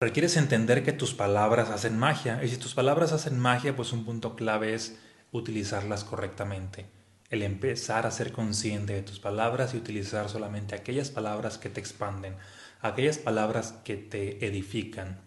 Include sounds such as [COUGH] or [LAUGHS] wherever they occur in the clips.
Requieres entender que tus palabras hacen magia y si tus palabras hacen magia, pues un punto clave es utilizarlas correctamente. El empezar a ser consciente de tus palabras y utilizar solamente aquellas palabras que te expanden, aquellas palabras que te edifican.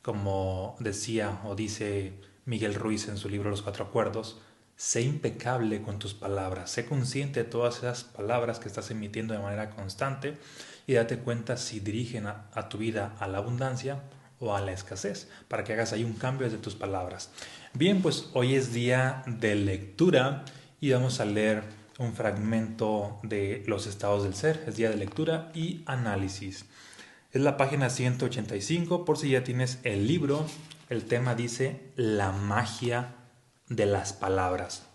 Como decía o dice Miguel Ruiz en su libro Los Cuatro Acuerdos, sé impecable con tus palabras, sé consciente de todas esas palabras que estás emitiendo de manera constante y date cuenta si dirigen a, tu vida a la abundancia o a la escasez, para que hagas ahí un cambio de tus palabras. Bien, pues hoy es día de lectura y vamos a leer un fragmento de los estados del ser, es día de lectura y análisis. Es la página 185, por si ya tienes el libro, el tema dice la magia de las palabras.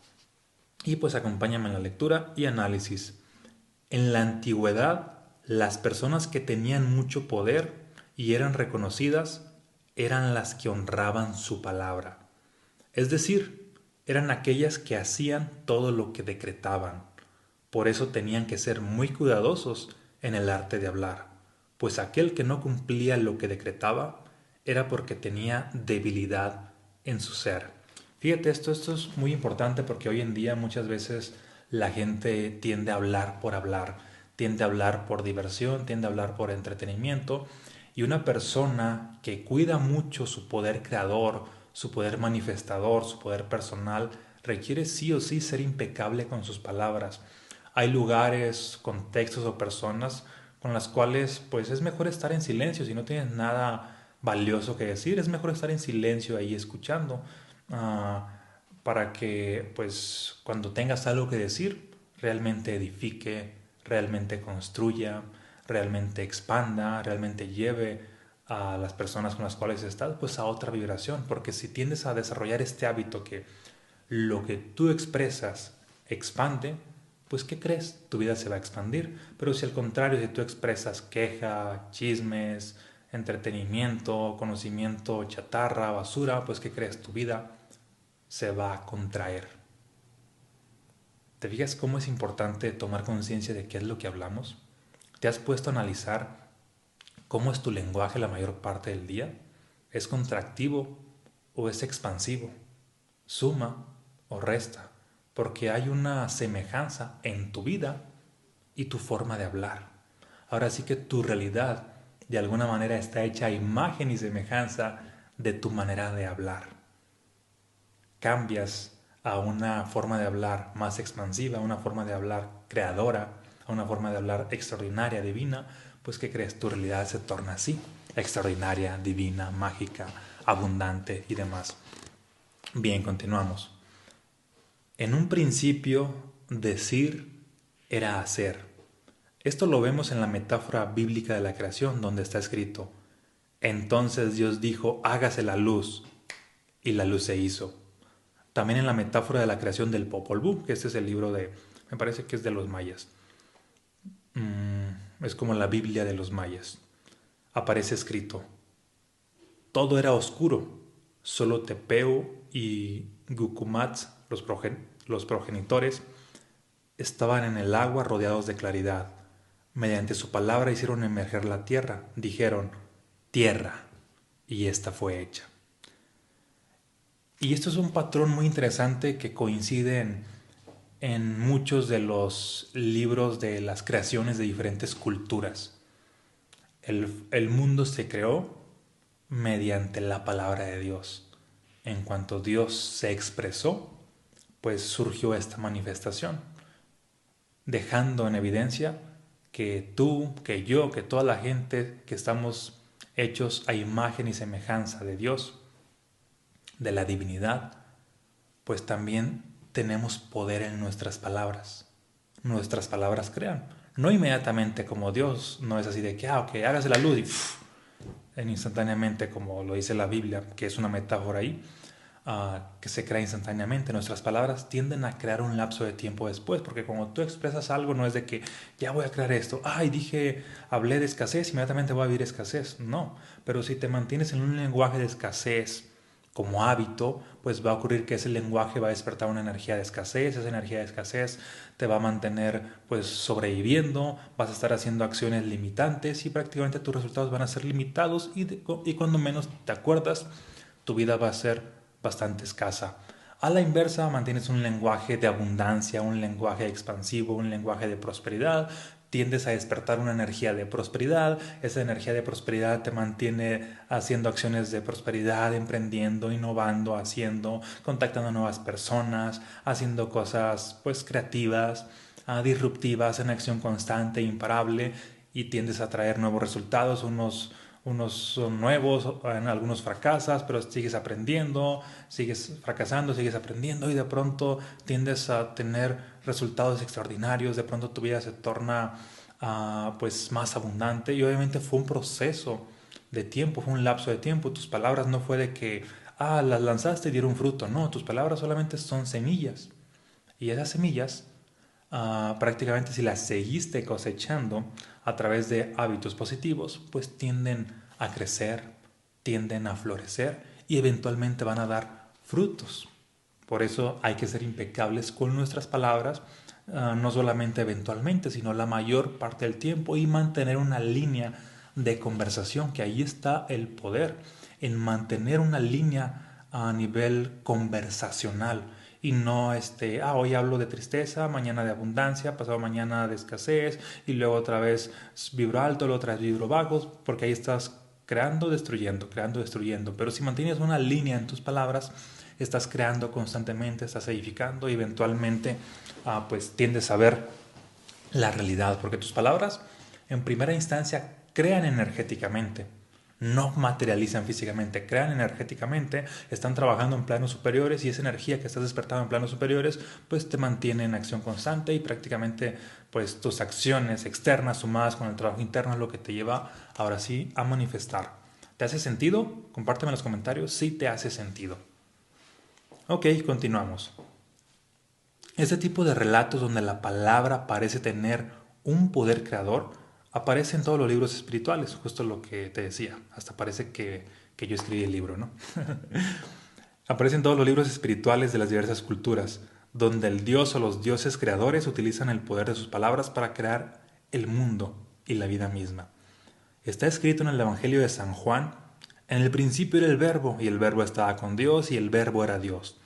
Y pues acompáñame en la lectura y análisis. En la antigüedad, las personas que tenían mucho poder y eran reconocidas eran las que honraban su palabra. Es decir, eran aquellas que hacían todo lo que decretaban. Por eso tenían que ser muy cuidadosos en el arte de hablar, pues aquel que no cumplía lo que decretaba era porque tenía debilidad en su ser. Fíjate, esto, esto es muy importante porque hoy en día muchas veces la gente tiende a hablar por hablar tiende a hablar por diversión, tiende a hablar por entretenimiento. Y una persona que cuida mucho su poder creador, su poder manifestador, su poder personal, requiere sí o sí ser impecable con sus palabras. Hay lugares, contextos o personas con las cuales pues es mejor estar en silencio si no tienes nada valioso que decir, es mejor estar en silencio ahí escuchando ah, para que pues cuando tengas algo que decir realmente edifique, realmente construya, realmente expanda, realmente lleve a las personas con las cuales estás pues a otra vibración, porque si tiendes a desarrollar este hábito que lo que tú expresas expande, pues ¿qué crees? Tu vida se va a expandir. Pero si al contrario, si tú expresas queja, chismes, entretenimiento, conocimiento, chatarra, basura, pues ¿qué crees? Tu vida se va a contraer. ¿Te fijas cómo es importante tomar conciencia de qué es lo que hablamos? ¿Te has puesto a analizar cómo es tu lenguaje la mayor parte del día? ¿Es contractivo o es expansivo? ¿Suma o resta? Porque hay una semejanza en tu vida y tu forma de hablar. Ahora sí que tu realidad de alguna manera está hecha a imagen y semejanza de tu manera de hablar. Cambias a una forma de hablar más expansiva, una forma de hablar creadora, una forma de hablar extraordinaria, divina, pues ¿qué crees? Tu realidad se torna así, extraordinaria, divina, mágica, abundante y demás. Bien, continuamos. En un principio, decir era hacer. Esto lo vemos en la metáfora bíblica de la creación, donde está escrito, entonces Dios dijo, hágase la luz, y la luz se hizo. También en la metáfora de la creación del Popol Vuh, que este es el libro de, me parece que es de los mayas. Mm, es como la Biblia de los mayas. Aparece escrito, todo era oscuro, solo Tepeo y Gukumats, los, los progenitores, estaban en el agua rodeados de claridad. Mediante su palabra hicieron emerger la tierra. Dijeron, tierra, y esta fue hecha. Y esto es un patrón muy interesante que coincide en, muchos de los libros de las creaciones de diferentes culturas. El, el mundo se creó mediante la palabra de Dios. En cuanto Dios se expresó, pues surgió esta manifestación, dejando en evidencia que tú, que yo, que toda la gente que estamos hechos a imagen y semejanza de Dios, de la divinidad, pues también tenemos poder en nuestras palabras. Nuestras palabras crean. No inmediatamente como Dios, no es así de que, ah, ok, hágase la luz y en instantáneamente como lo dice la Biblia, que es una metáfora ahí, ah, que se crea instantáneamente. Nuestras palabras tienden a crear un lapso de tiempo después, porque cuando tú expresas algo no es de que ya voy a crear esto, ay, dije, hablé de escasez, inmediatamente voy a vivir escasez. No, pero si te mantienes en un lenguaje de escasez, como hábito, pues va a ocurrir que ese lenguaje va a despertar una energía de escasez, esa energía de escasez te va a mantener pues sobreviviendo, vas a estar haciendo acciones limitantes y prácticamente tus resultados van a ser limitados y, y cuando menos te acuerdas, tu vida va a ser bastante escasa. A la inversa, mantienes un lenguaje de abundancia, un lenguaje expansivo, un lenguaje de prosperidad, tiendes a despertar una energía de prosperidad, esa energía de prosperidad te mantiene haciendo acciones de prosperidad, emprendiendo, innovando, haciendo, contactando nuevas personas, haciendo cosas pues creativas, uh, disruptivas en acción constante, imparable y tiendes a traer nuevos resultados, unos unos son nuevos, en algunos fracasas, pero sigues aprendiendo, sigues fracasando, sigues aprendiendo y de pronto tiendes a tener resultados extraordinarios, de pronto tu vida se torna uh, pues más abundante y obviamente fue un proceso de tiempo, fue un lapso de tiempo, tus palabras no fue de que, ah, las lanzaste y dieron fruto, no, tus palabras solamente son semillas y esas semillas uh, prácticamente si las seguiste cosechando, a través de hábitos positivos, pues tienden a crecer, tienden a florecer y eventualmente van a dar frutos. Por eso hay que ser impecables con nuestras palabras, ah, no solamente eventualmente, sino la mayor parte del tiempo y mantener una línea de conversación, que ahí está el poder, en mantener una línea a nivel conversacional y no este, ah, hoy hablo de tristeza, mañana de abundancia, pasado mañana de escasez y luego otra vez vibro alto, luego otra vez vibro bajos, porque ahí estás creando, destruyendo, creando, destruyendo. Pero si mantienes una línea en tus palabras, estás creando constantemente, estás edificando y eventualmente ah, pues tiendes a ver la realidad, porque tus palabras en primera instancia crean energéticamente no materializan físicamente, crean energéticamente, están trabajando en planos superiores y esa energía que estás despertando en planos superiores pues te mantiene en acción constante y prácticamente pues tus acciones externas sumadas con el trabajo interno es lo que te lleva ahora sí a manifestar. ¿Te hace sentido? Compárteme en los comentarios si te hace sentido. Ok, continuamos. Este tipo de relatos donde la palabra parece tener un poder creador aparece en todos los libros espirituales, justo lo que te decía, hasta parece que, que yo escribí el libro, ¿no? [LAUGHS] aparece en todos los libros espirituales de las diversas culturas, donde el dios o los dioses creadores utilizan el poder de sus palabras para crear el mundo y la vida misma. Está escrito en el Evangelio de San Juan, en el principio era el verbo, y el verbo estaba con Dios, y el verbo era Dios.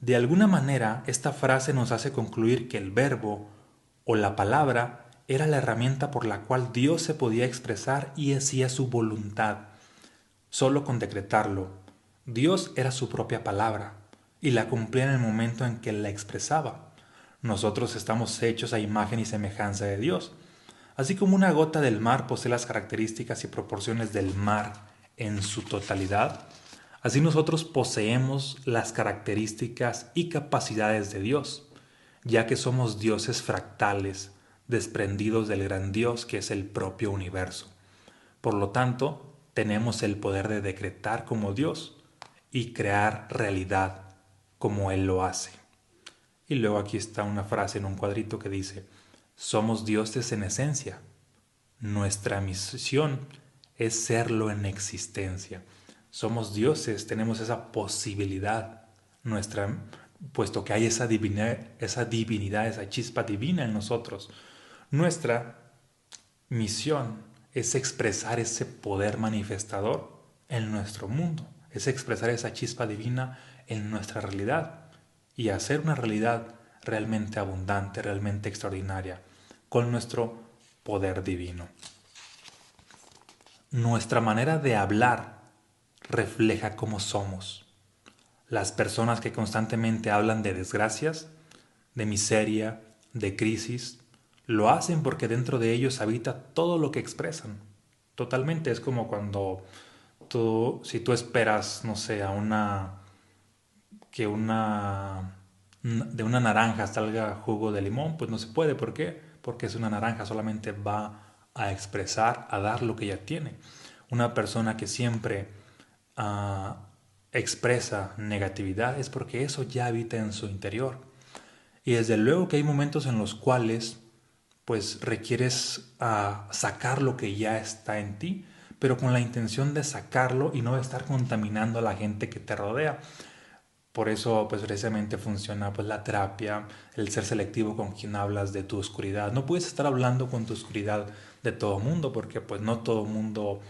De alguna manera, esta frase nos hace concluir que el verbo o la palabra era la herramienta por la cual Dios se podía expresar y hacía su voluntad. Solo con decretarlo, Dios era su propia palabra y la cumplía en el momento en que la expresaba. Nosotros estamos hechos a imagen y semejanza de Dios. Así como una gota del mar posee las características y proporciones del mar en su totalidad, así nosotros poseemos las características y capacidades de Dios, ya que somos dioses fractales, desprendidos del gran Dios que es el propio universo. Por lo tanto, tenemos el poder de decretar como Dios y crear realidad como Él lo hace. Y luego aquí está una frase en un cuadrito que dice, somos dioses en esencia. Nuestra misión es serlo en existencia. Somos dioses, tenemos esa posibilidad. Nuestra, puesto que hay esa esa divinidad, esa chispa divina en nosotros, nuestra misión es expresar ese poder manifestador en nuestro mundo, es expresar esa chispa divina en nuestra realidad y hacer una realidad realmente abundante, realmente extraordinaria, con nuestro poder divino. Nuestra manera de hablar refleja cómo somos. Las personas que constantemente hablan de desgracias, de miseria, de crisis, lo hacen porque dentro de ellos habita todo lo que expresan. Totalmente es como cuando tú, si tú esperas, no sé, a una, que una, de una naranja salga jugo de limón, pues no se puede. ¿Por qué? Porque es una naranja, solamente va a expresar, a dar lo que ya tiene. Una persona que siempre uh, expresa negatividad es porque eso ya habita en su interior. Y desde luego que hay momentos en los cuales pues requieres ah, sacar lo que ya está en ti, pero con la intención de sacarlo y no de estar contaminando a la gente que te rodea. Por eso, pues precisamente funciona pues, la terapia, el ser selectivo con quien hablas de tu oscuridad. No puedes estar hablando con tu oscuridad de todo mundo, porque pues no todo mundo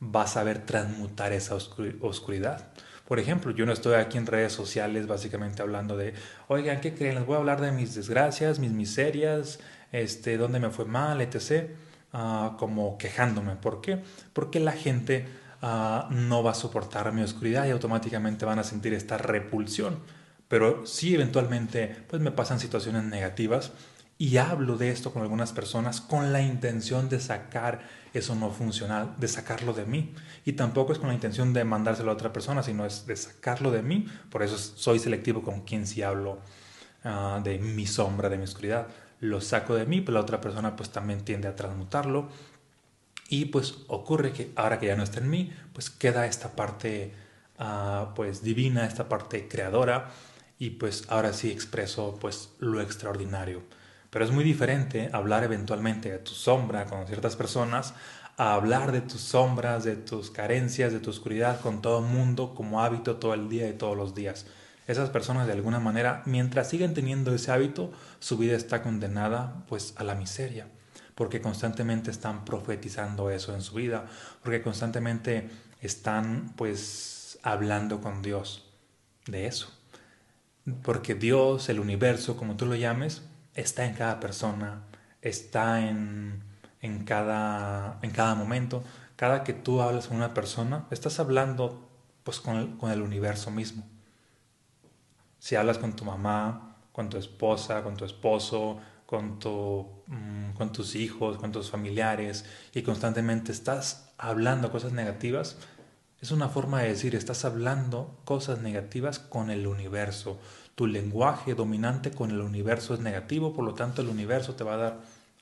va a saber transmutar esa oscuridad. Por ejemplo, yo no estoy aquí en redes sociales básicamente hablando de, oigan, ¿qué creen? Les voy a hablar de mis desgracias, mis miserias, este, dónde me fue mal, etc. Ah, como quejándome. ¿Por qué? Porque la gente ah, no va a soportar mi oscuridad y automáticamente van a sentir esta repulsión. Pero si eventualmente pues me pasan situaciones negativas y hablo de esto con algunas personas con la intención de sacar eso no funcional, de sacarlo de mí. Y tampoco es con la intención de mandárselo a otra persona, sino es de sacarlo de mí. Por eso soy selectivo con quien si hablo ah, de mi sombra, de mi oscuridad lo saco de mí, pero la otra persona pues también tiende a transmutarlo. Y pues ocurre que ahora que ya no está en mí, pues queda esta parte ah, pues divina, esta parte creadora y pues ahora sí expreso pues lo extraordinario. Pero es muy diferente hablar eventualmente de tu sombra con ciertas personas a hablar de tus sombras, de tus carencias, de tu oscuridad con todo el mundo como hábito todo el día y todos los días. Esas personas de alguna manera, mientras siguen teniendo ese hábito, su vida está condenada pues a la miseria, porque constantemente están profetizando eso en su vida, porque constantemente están pues hablando con Dios de eso. Porque Dios, el universo, como tú lo llames, está en cada persona, está en, en, cada, en cada momento. Cada que tú hablas con una persona, estás hablando pues con con el universo mismo. Si hablas con tu mamá, con tu esposa, con tu esposo, con, tu, mm, con tus hijos, con tus familiares y constantemente estás hablando cosas negativas, es una forma de decir, estás hablando cosas negativas con el universo. Tu lenguaje dominante con el universo es negativo, por lo tanto el universo te va a dar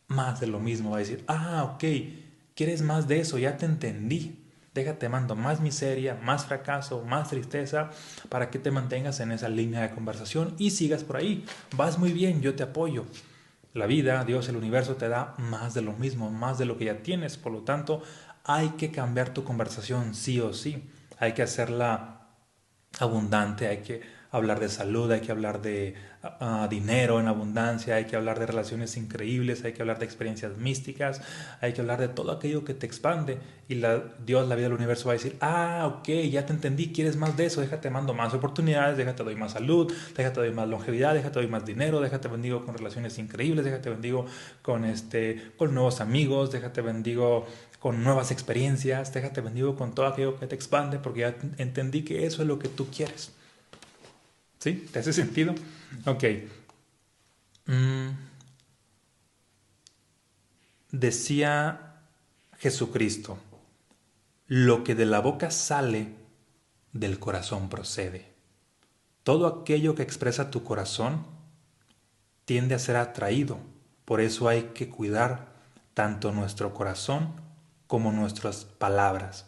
más de lo mismo. Va a decir, ah, ok, quieres más de eso, ya te entendí. Déjate mando más miseria, más fracaso, más tristeza para que te mantengas en esa línea de conversación y sigas por ahí. Vas muy bien, yo te apoyo. La vida, Dios, el universo te da más de lo mismo, más de lo que ya tienes. Por lo tanto, hay que cambiar tu conversación sí o sí. Hay que hacerla abundante, hay que hablar de salud, hay que hablar de ah, dinero en abundancia, hay que hablar de relaciones increíbles, hay que hablar de experiencias místicas, hay que hablar de todo aquello que te expande. Y la, Dios, la vida del universo va a decir, ah, ok, ya te entendí, quieres más de eso, déjate mando más oportunidades, déjate doy más salud, déjate doy más longevidad, déjate doy más dinero, déjate bendigo con relaciones increíbles, déjate bendigo con, este, con nuevos amigos, déjate bendigo con nuevas experiencias, déjate bendigo con todo aquello que te expande, porque ya entendí que eso es lo que tú quieres. ¿Sí? ¿Te hace sentido? Ok. Mm. Decía Jesucristo, lo que de la boca sale, del corazón procede. Todo aquello que expresa tu corazón tiende a ser atraído. Por eso hay que cuidar tanto nuestro corazón como nuestras palabras.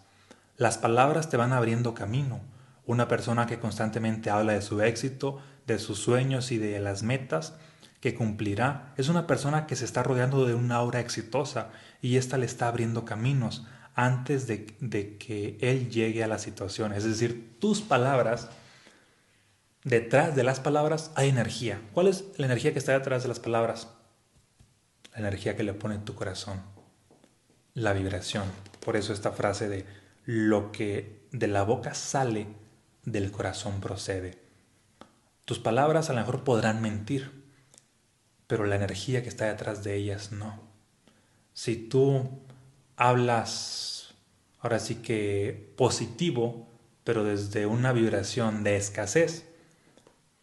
Las palabras te van abriendo camino una persona que constantemente habla de su éxito, de sus sueños y de las metas que cumplirá, es una persona que se está rodeando de una aura exitosa y ésta le está abriendo caminos antes de, de que él llegue a la situación. Es decir, tus palabras, detrás de las palabras hay energía. ¿Cuál es la energía que está detrás de las palabras? La energía que le pone tu corazón, la vibración. Por eso esta frase de lo que de la boca sale del corazón procede. Tus palabras a lo mejor podrán mentir, pero la energía que está detrás de ellas no. Si tú hablas, ahora sí que positivo, pero desde una vibración de escasez,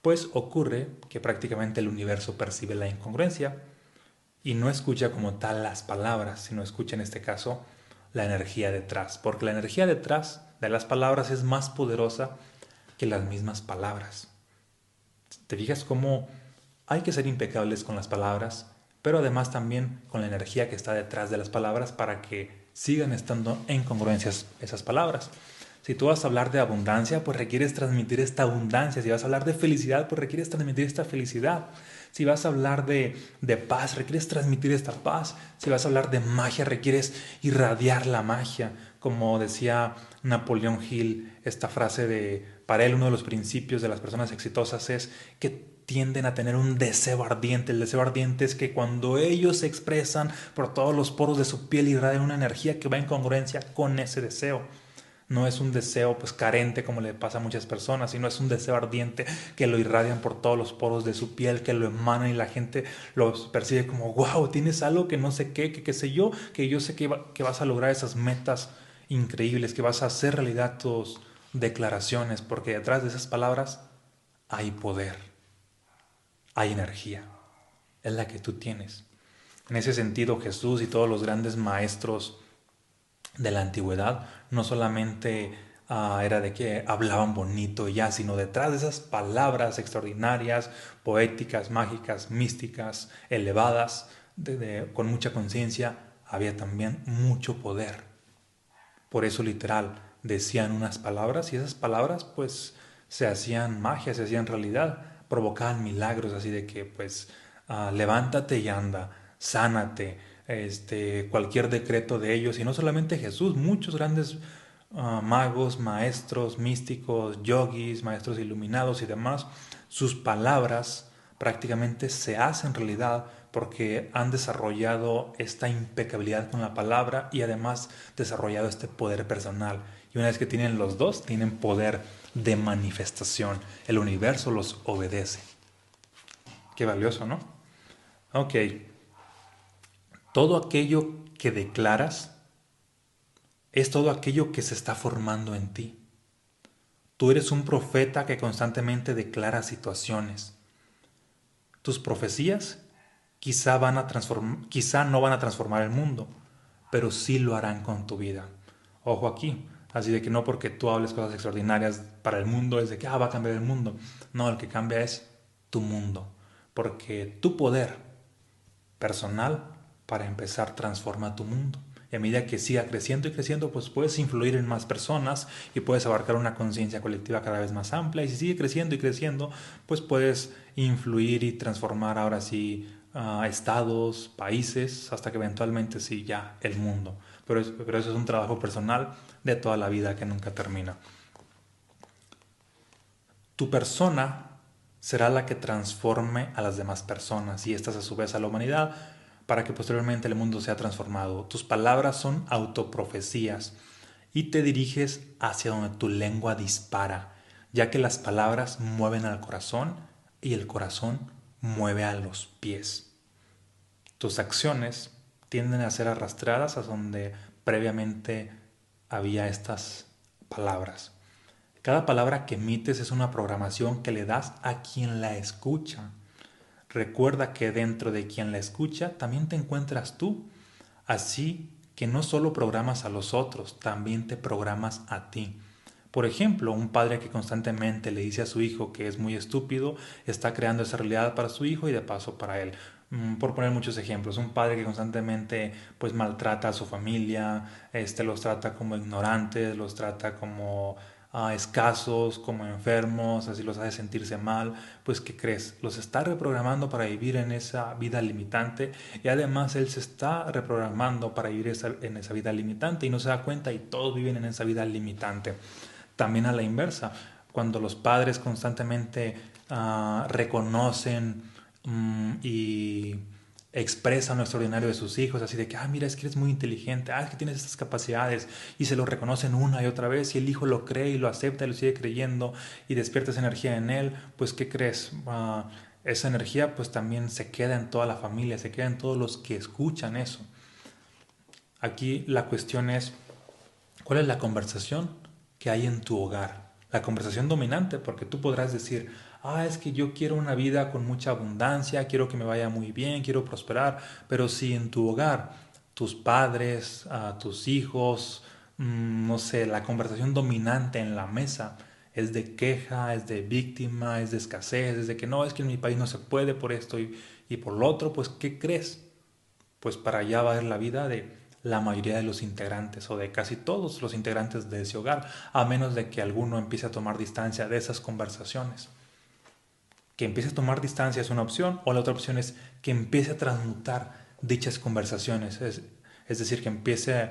pues ocurre que prácticamente el universo percibe la incongruencia y no escucha como tal las palabras, sino escucha en este caso la energía detrás, porque la energía detrás de las palabras es más poderosa que las mismas palabras. ¿Te fijas cómo hay que ser impecables con las palabras, pero además también con la energía que está detrás de las palabras para que sigan estando en congruencias esas palabras? Si tú vas a hablar de abundancia, pues requieres transmitir esta abundancia. Si vas a hablar de felicidad, pues requieres transmitir esta felicidad. Si vas a hablar de, de, paz, requieres transmitir esta paz. Si vas a hablar de magia, requieres irradiar la magia. Como decía Napoleón Hill, esta frase de, para él uno de los principios de las personas exitosas es que tienden a tener un deseo ardiente. El deseo ardiente es que cuando ellos se expresan por todos los poros de su piel irradian una energía que va en congruencia con ese deseo no es un deseo pues carente como le pasa a muchas personas, sino es un deseo ardiente que lo irradian por todos los poros de su piel, que lo emanan y la gente lo percibe como, wow, tienes algo que no sé qué, que qué sé yo, que yo sé que, que vas a lograr esas metas increíbles, que vas a hacer realidad tus declaraciones, porque detrás de esas palabras hay poder, hay energía, es la que tú tienes. En ese sentido, Jesús y todos los grandes maestros de la antigüedad no solamente ah, era de que hablaban bonito y ya, sino detrás de esas palabras extraordinarias, poéticas, mágicas, místicas, elevadas, con mucha conciencia, había también mucho poder. Por eso literal decían unas palabras y esas palabras pues se hacían magia, se hacían realidad, provocaban milagros así de que pues ah, levántate y anda, sánate, este, cualquier decreto de ellos, y no solamente Jesús, muchos grandes ah, magos, maestros, místicos, yogis, maestros iluminados y demás, sus palabras prácticamente se hacen realidad porque han desarrollado esta impecabilidad con la palabra y además desarrollado este poder personal. Y una vez que tienen los dos, tienen poder de manifestación. El universo los obedece. Qué valioso, ¿no? Ok. Todo aquello que declaras es todo aquello que se está formando en ti. Tú eres un profeta que constantemente declara situaciones. Tus profecías quizá, van a quizá no van a transformar el mundo, pero sí lo harán con tu vida. Ojo aquí, así de que no porque tú hables cosas extraordinarias para el mundo es de que ah, va a cambiar el mundo. No, el que cambia es tu mundo, porque tu poder personal para empezar transforma tu mundo. Y a medida que siga creciendo y creciendo, pues puedes influir en más personas y puedes abarcar una conciencia colectiva cada vez más amplia. Y si sigue creciendo y creciendo, pues puedes influir y transformar ahora sí uh, estados, países, hasta que eventualmente sí ya el mundo. Pero, pero eso es un trabajo personal de toda la vida que nunca termina. Tu persona será la que transforme a las demás personas y estas a su vez a la humanidad para que posteriormente el mundo sea transformado. Tus palabras son autoprofecías y te diriges hacia donde tu lengua dispara, ya que las palabras mueven al corazón y el corazón mueve a los pies. Tus acciones tienden a ser arrastradas a donde previamente había estas palabras. Cada palabra que emites es una programación que le das a quien la escucha. Recuerda que dentro de quien la escucha también te encuentras tú. Así que no solo programas a los otros, también te programas a ti. Por ejemplo, un padre que constantemente le dice a su hijo que es muy estúpido, está creando esa realidad para su hijo y de paso para él. Mm, por poner muchos ejemplos, un padre que constantemente pues maltrata a su familia, este los trata como ignorantes, los trata como escasos, como enfermos, así los hace sentirse mal, pues ¿qué crees? Los está reprogramando para vivir en esa vida limitante y además él se está reprogramando para vivir en esa vida limitante y no se da cuenta y todos viven en esa vida limitante. También a la inversa, cuando los padres constantemente ah, reconocen mm, y expresa lo extraordinario de sus hijos, así de que, ah, mira, es que eres muy inteligente, ah, es que tienes estas capacidades, y se lo reconocen una y otra vez, y el hijo lo cree y lo acepta y lo sigue creyendo, y despierta esa energía en él, pues, ¿qué crees? Ah, esa energía pues también se queda en toda la familia, se queda en todos los que escuchan eso. Aquí la cuestión es, ¿cuál es la conversación que hay en tu hogar? La conversación dominante, porque tú podrás decir, ah, es que yo quiero una vida con mucha abundancia, quiero que me vaya muy bien, quiero prosperar, pero si en tu hogar tus padres, tus hijos, mm, no sé, la conversación dominante en la mesa es de queja, es de víctima, es de escasez, es de que no, es que en mi país no se puede por esto y, y por lo otro, pues ¿qué crees? Pues para allá va a ir la vida de la mayoría de los integrantes o de casi todos los integrantes de ese hogar, a menos de que alguno empiece a tomar distancia de esas conversaciones. Que empiece a tomar distancia es una opción, o la otra opción es que empiece a transmutar dichas conversaciones, es, decir, que empiece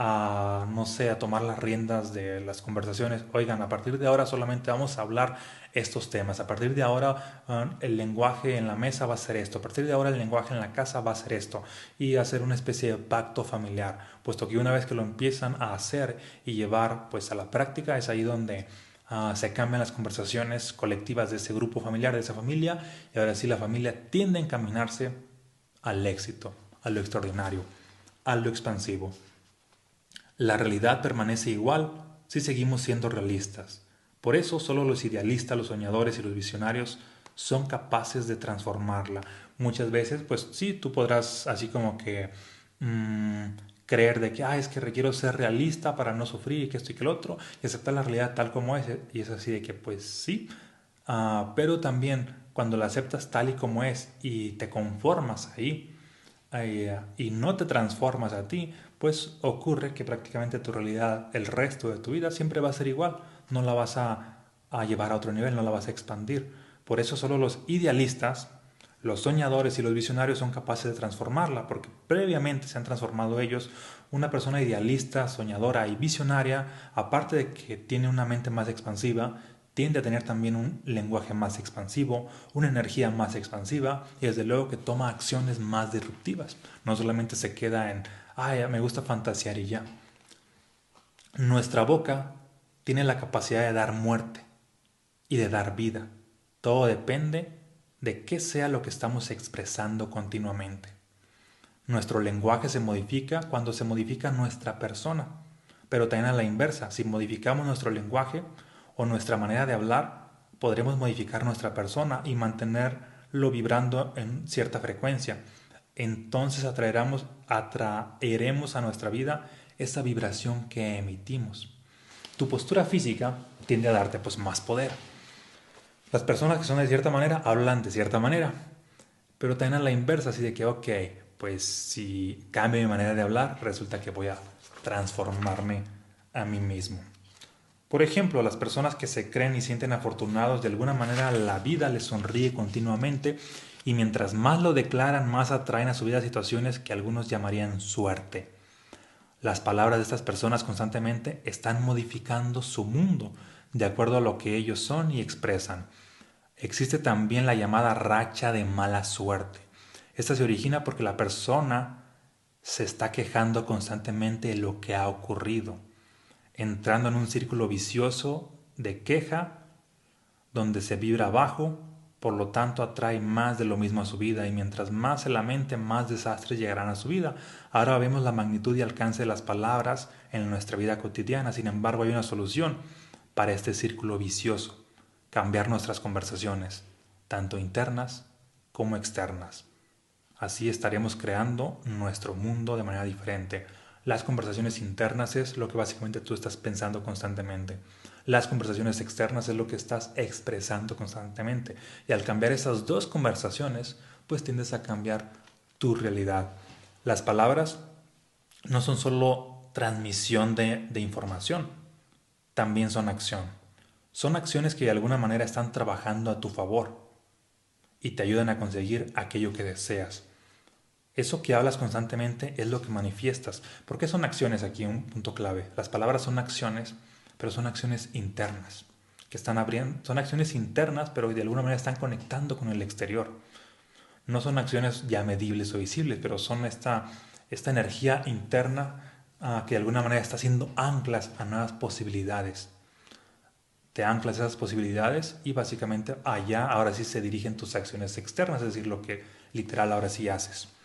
a, no sé, a tomar las riendas de las conversaciones. Oigan, a partir de ahora solamente vamos a hablar estos temas. A partir de ahora ah, el lenguaje en la mesa va a ser esto. A partir de ahora el lenguaje en la casa va a ser esto. Y hacer una especie de pacto familiar. Puesto que una vez que lo empiezan a hacer y llevar pues a la práctica es ahí donde ah, se cambian las conversaciones colectivas de ese grupo familiar, de esa familia. Y ahora sí la familia tiende a encaminarse al éxito, a lo extraordinario, a lo expansivo. La realidad permanece igual si seguimos siendo realistas. Por eso solo los idealistas, los soñadores y los visionarios son capaces de transformarla. Muchas veces, pues sí, tú podrás así como que mm, creer de que, ah, es que requiero ser realista para no sufrir y que esto y que el otro, y aceptar la realidad tal como es. Y es así de que, pues sí, ah, pero también cuando la aceptas tal y como es y te conformas ahí, y no te transformas a ti, pues ocurre que prácticamente tu realidad, el resto de tu vida, siempre va a ser igual. No la vas a, llevar a otro nivel, no la vas a expandir. Por eso solo los idealistas, los soñadores y los visionarios son capaces de transformarla, porque previamente se han transformado ellos. Una persona idealista, soñadora y visionaria, aparte de que tiene una mente más expansiva, tiende a tener también un lenguaje más expansivo, una energía más expansiva y desde luego que toma acciones más disruptivas. No solamente se queda en, ay, me gusta fantasear y ya. Nuestra boca tiene la capacidad de dar muerte y de dar vida. Todo depende de qué sea lo que estamos expresando continuamente. Nuestro lenguaje se modifica cuando se modifica nuestra persona, pero también a la inversa, si modificamos nuestro lenguaje, o nuestra manera de hablar, podremos modificar nuestra persona y mantenerlo vibrando en cierta frecuencia. Entonces atraeremos, atraeremos a nuestra vida esa vibración que emitimos. Tu postura física tiende a darte pues más poder. Las personas que son de cierta manera hablan de cierta manera, pero también a la inversa, así de que, ok, pues si cambio mi manera de hablar, resulta que voy a transformarme a mí mismo. Por ejemplo, las personas que se creen y sienten afortunados, de alguna manera la vida les sonríe continuamente y mientras más lo declaran, más atraen a su vida situaciones que algunos llamarían suerte. Las palabras de estas personas constantemente están modificando su mundo de acuerdo a lo que ellos son y expresan. Existe también la llamada racha de mala suerte. Esta se origina porque la persona se está quejando constantemente de lo que ha ocurrido entrando en un círculo vicioso de queja donde se vibra bajo, por lo tanto atrae más de lo mismo a su vida y mientras más se lamente, más desastres llegarán a su vida. Ahora vemos la magnitud y alcance de las palabras en nuestra vida cotidiana, sin embargo hay una solución para este círculo vicioso, cambiar nuestras conversaciones, tanto internas como externas. Así estaremos creando nuestro mundo de manera diferente. Las conversaciones internas es lo que básicamente tú estás pensando constantemente. Las conversaciones externas es lo que estás expresando constantemente. Y al cambiar esas dos conversaciones, pues tiendes a cambiar tu realidad. Las palabras no son solo transmisión de, de información, también son acción. Son acciones que de alguna manera están trabajando a tu favor y te ayudan a conseguir aquello que deseas. Eso que hablas constantemente es lo que manifiestas. ¿Por qué son acciones aquí? Un punto clave. Las palabras son acciones, pero son acciones internas. Que están abriendo, son acciones internas, pero de alguna manera están conectando con el exterior. No son acciones ya medibles o visibles, pero son esta, esta energía interna ah, que de alguna manera está haciendo anclas a nuevas posibilidades. Te anclas esas posibilidades y básicamente allá ahora sí se dirigen tus acciones externas, es decir, lo que literal ahora sí haces.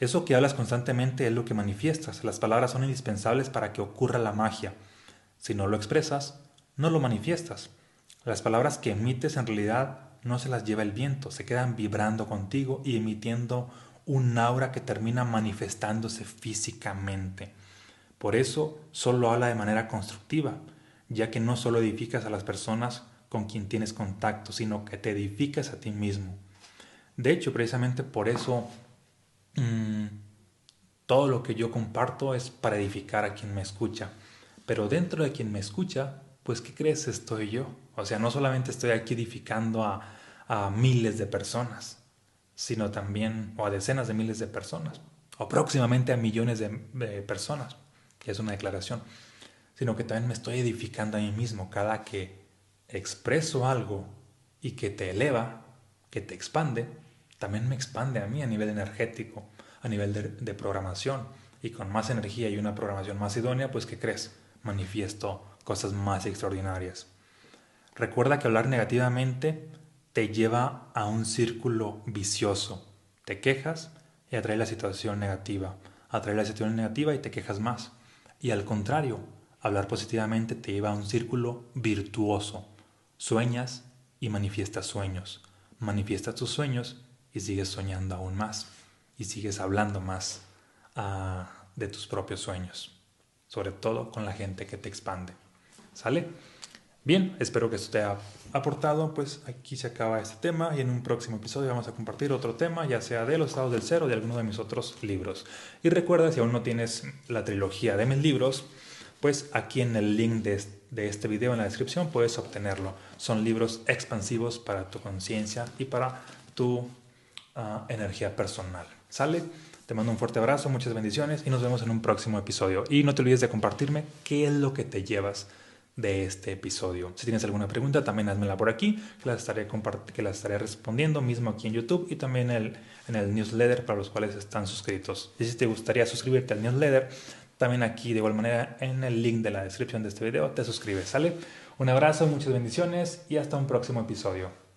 Eso que hablas constantemente es lo que manifiestas. Las palabras son indispensables para que ocurra la magia. Si no lo expresas, no lo manifiestas. Las palabras que emites en realidad no se las lleva el viento, se quedan vibrando contigo y emitiendo un aura que termina manifestándose físicamente. Por eso solo habla de manera constructiva, ya que no solo edificas a las personas con quien tienes contacto, sino que te edificas a ti mismo. De hecho, precisamente por eso Mm, todo lo que yo comparto es para edificar a quien me escucha. Pero dentro de quien me escucha, pues ¿qué crees? Estoy yo. O sea, no solamente estoy aquí edificando a, miles de personas, sino también, o a decenas de miles de personas, o próximamente a millones de, de personas. que es una declaración, sino que también me estoy edificando a mí mismo cada que expreso algo y que te eleva, que te expande, también me expande a mí a nivel energético, a nivel de, programación. Y con más energía y una programación más idónea, pues ¿qué crees? Manifiesto cosas más extraordinarias. Recuerda que hablar negativamente te lleva a un círculo vicioso. Te quejas y atrae la situación negativa. Atrae la situación negativa y te quejas más. Y al contrario, hablar positivamente te lleva a un círculo virtuoso. Sueñas y manifiestas sueños. Manifiestas tus sueños y sigues soñando aún más. Y sigues hablando más ah, de tus propios sueños. Sobre todo con la gente que te expande. ¿Sale? Bien, espero que esto te haya aportado. Pues aquí se acaba este tema y en un próximo episodio vamos a compartir otro tema, ya sea de los estados del cero o de alguno de mis otros libros. Y recuerda, si aún no tienes la trilogía de mis libros, pues aquí en el link de, este video en la descripción puedes obtenerlo. Son libros expansivos para tu conciencia y para tu energía personal. ¿Sale? Te mando un fuerte abrazo, muchas bendiciones y nos vemos en un próximo episodio. Y no te olvides de compartirme qué es lo que te llevas de este episodio. Si tienes alguna pregunta, también házmela por aquí, que la estaré, que la estaré respondiendo mismo aquí en YouTube y también en el, en el newsletter para los cuales están suscritos. Y si te gustaría suscribirte al newsletter, también aquí de igual manera en el link de la descripción de este video te suscribes, ¿sale? Un abrazo, muchas bendiciones y hasta un próximo episodio.